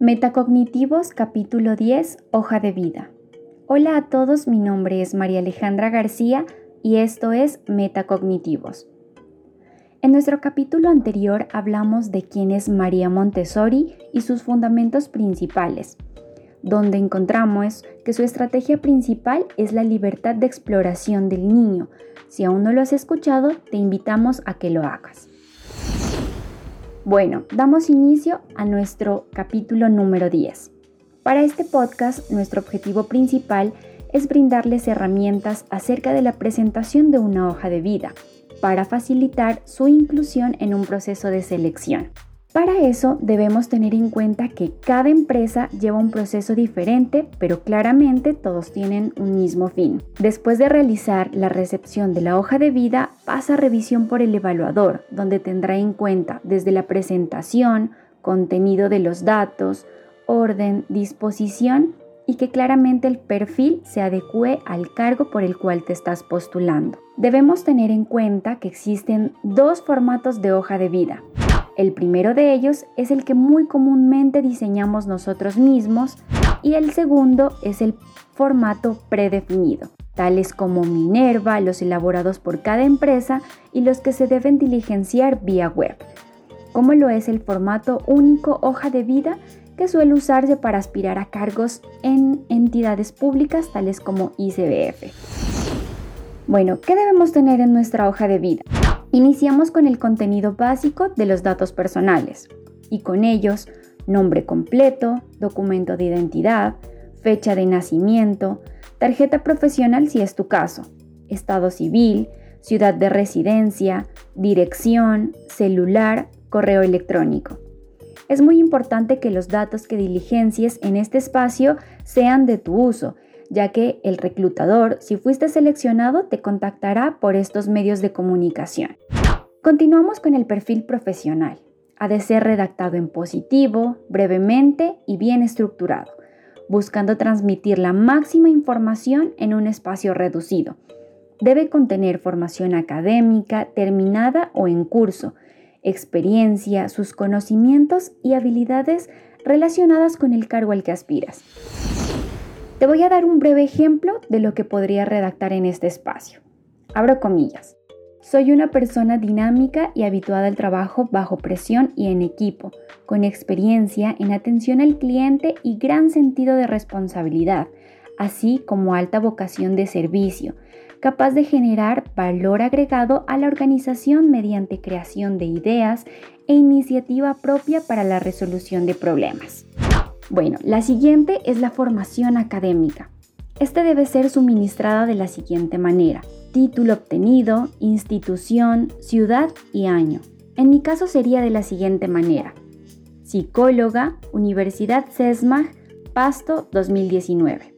Metacognitivos capítulo 10 Hoja de vida. Hola a todos, mi nombre es María Alejandra García y esto es Metacognitivos. En nuestro capítulo anterior hablamos de quién es María Montessori y sus fundamentos principales, donde encontramos que su estrategia principal es la libertad de exploración del niño. Si aún no lo has escuchado, te invitamos a que lo hagas. Bueno, damos inicio a nuestro capítulo número 10. Para este podcast, nuestro objetivo principal es brindarles herramientas acerca de la presentación de una hoja de vida para facilitar su inclusión en un proceso de selección. Para eso debemos tener en cuenta que cada empresa lleva un proceso diferente, pero claramente todos tienen un mismo fin. Después de realizar la recepción de la hoja de vida, pasa revisión por el evaluador, donde tendrá en cuenta desde la presentación, contenido de los datos, orden, disposición y que claramente el perfil se adecue al cargo por el cual te estás postulando. Debemos tener en cuenta que existen dos formatos de hoja de vida. El primero de ellos es el que muy comúnmente diseñamos nosotros mismos y el segundo es el formato predefinido, tales como Minerva, los elaborados por cada empresa y los que se deben diligenciar vía web, como lo es el formato único hoja de vida que suele usarse para aspirar a cargos en entidades públicas tales como ICBF. Bueno, ¿qué debemos tener en nuestra hoja de vida? Iniciamos con el contenido básico de los datos personales y con ellos nombre completo, documento de identidad, fecha de nacimiento, tarjeta profesional si es tu caso, estado civil, ciudad de residencia, dirección, celular, correo electrónico. Es muy importante que los datos que diligencies en este espacio sean de tu uso ya que el reclutador, si fuiste seleccionado, te contactará por estos medios de comunicación. Continuamos con el perfil profesional. Ha de ser redactado en positivo, brevemente y bien estructurado, buscando transmitir la máxima información en un espacio reducido. Debe contener formación académica, terminada o en curso, experiencia, sus conocimientos y habilidades relacionadas con el cargo al que aspiras. Te voy a dar un breve ejemplo de lo que podría redactar en este espacio. Abro comillas. Soy una persona dinámica y habituada al trabajo bajo presión y en equipo, con experiencia en atención al cliente y gran sentido de responsabilidad, así como alta vocación de servicio, capaz de generar valor agregado a la organización mediante creación de ideas e iniciativa propia para la resolución de problemas. Bueno, la siguiente es la formación académica. Este debe ser suministrada de la siguiente manera. Título obtenido, institución, ciudad y año. En mi caso sería de la siguiente manera. Psicóloga, Universidad CESMAG, Pasto 2019.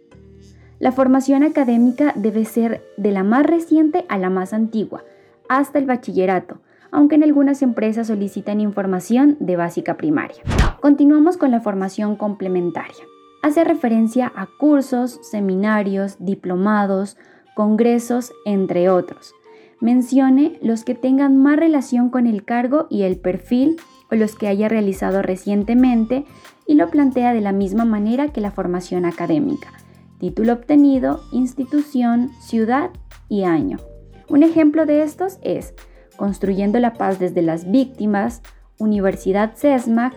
La formación académica debe ser de la más reciente a la más antigua, hasta el bachillerato, aunque en algunas empresas solicitan información de básica primaria. Continuamos con la formación complementaria. Hace referencia a cursos, seminarios, diplomados, congresos, entre otros. Mencione los que tengan más relación con el cargo y el perfil o los que haya realizado recientemente y lo plantea de la misma manera que la formación académica. Título obtenido, institución, ciudad y año. Un ejemplo de estos es Construyendo la Paz desde las Víctimas, Universidad CESMAC,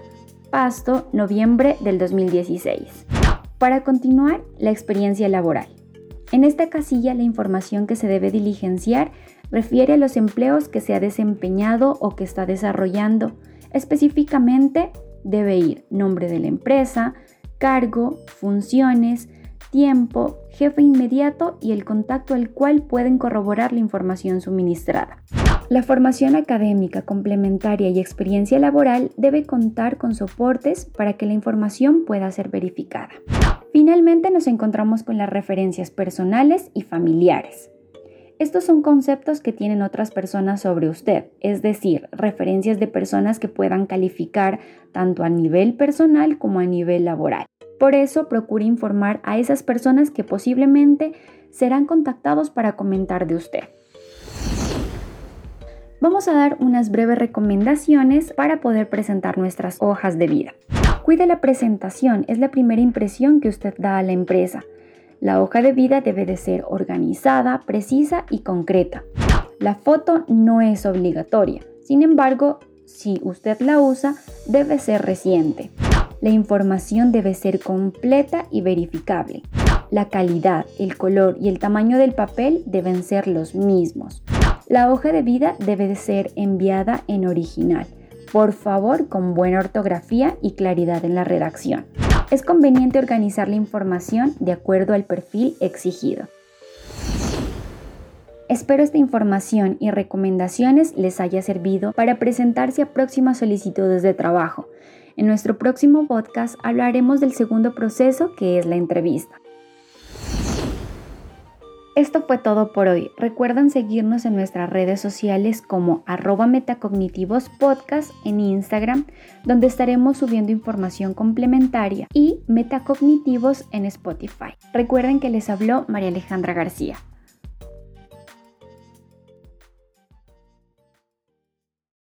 Pasto, noviembre del 2016. Para continuar, la experiencia laboral. En esta casilla la información que se debe diligenciar refiere a los empleos que se ha desempeñado o que está desarrollando. Específicamente debe ir nombre de la empresa, cargo, funciones, tiempo, jefe inmediato y el contacto al cual pueden corroborar la información suministrada. La formación académica complementaria y experiencia laboral debe contar con soportes para que la información pueda ser verificada. Finalmente nos encontramos con las referencias personales y familiares. Estos son conceptos que tienen otras personas sobre usted, es decir, referencias de personas que puedan calificar tanto a nivel personal como a nivel laboral. Por eso procure informar a esas personas que posiblemente serán contactados para comentar de usted vamos a dar unas breves recomendaciones para poder presentar nuestras hojas de vida. Cuide la presentación, es la primera impresión que usted da a la empresa. La hoja de vida debe de ser organizada, precisa y concreta. La foto no es obligatoria, sin embargo, si usted la usa, debe ser reciente. La información debe ser completa y verificable. La calidad, el color y el tamaño del papel deben ser los mismos. La hoja de vida debe de ser enviada en original, por favor con buena ortografía y claridad en la redacción. Es conveniente organizar la información de acuerdo al perfil exigido. Espero esta información y recomendaciones les haya servido para presentarse a próximas solicitudes de trabajo. En nuestro próximo podcast hablaremos del segundo proceso que es la entrevista. Esto fue todo por hoy. Recuerden seguirnos en nuestras redes sociales como arroba metacognitivos podcast en Instagram, donde estaremos subiendo información complementaria y metacognitivos en Spotify. Recuerden que les habló María Alejandra García.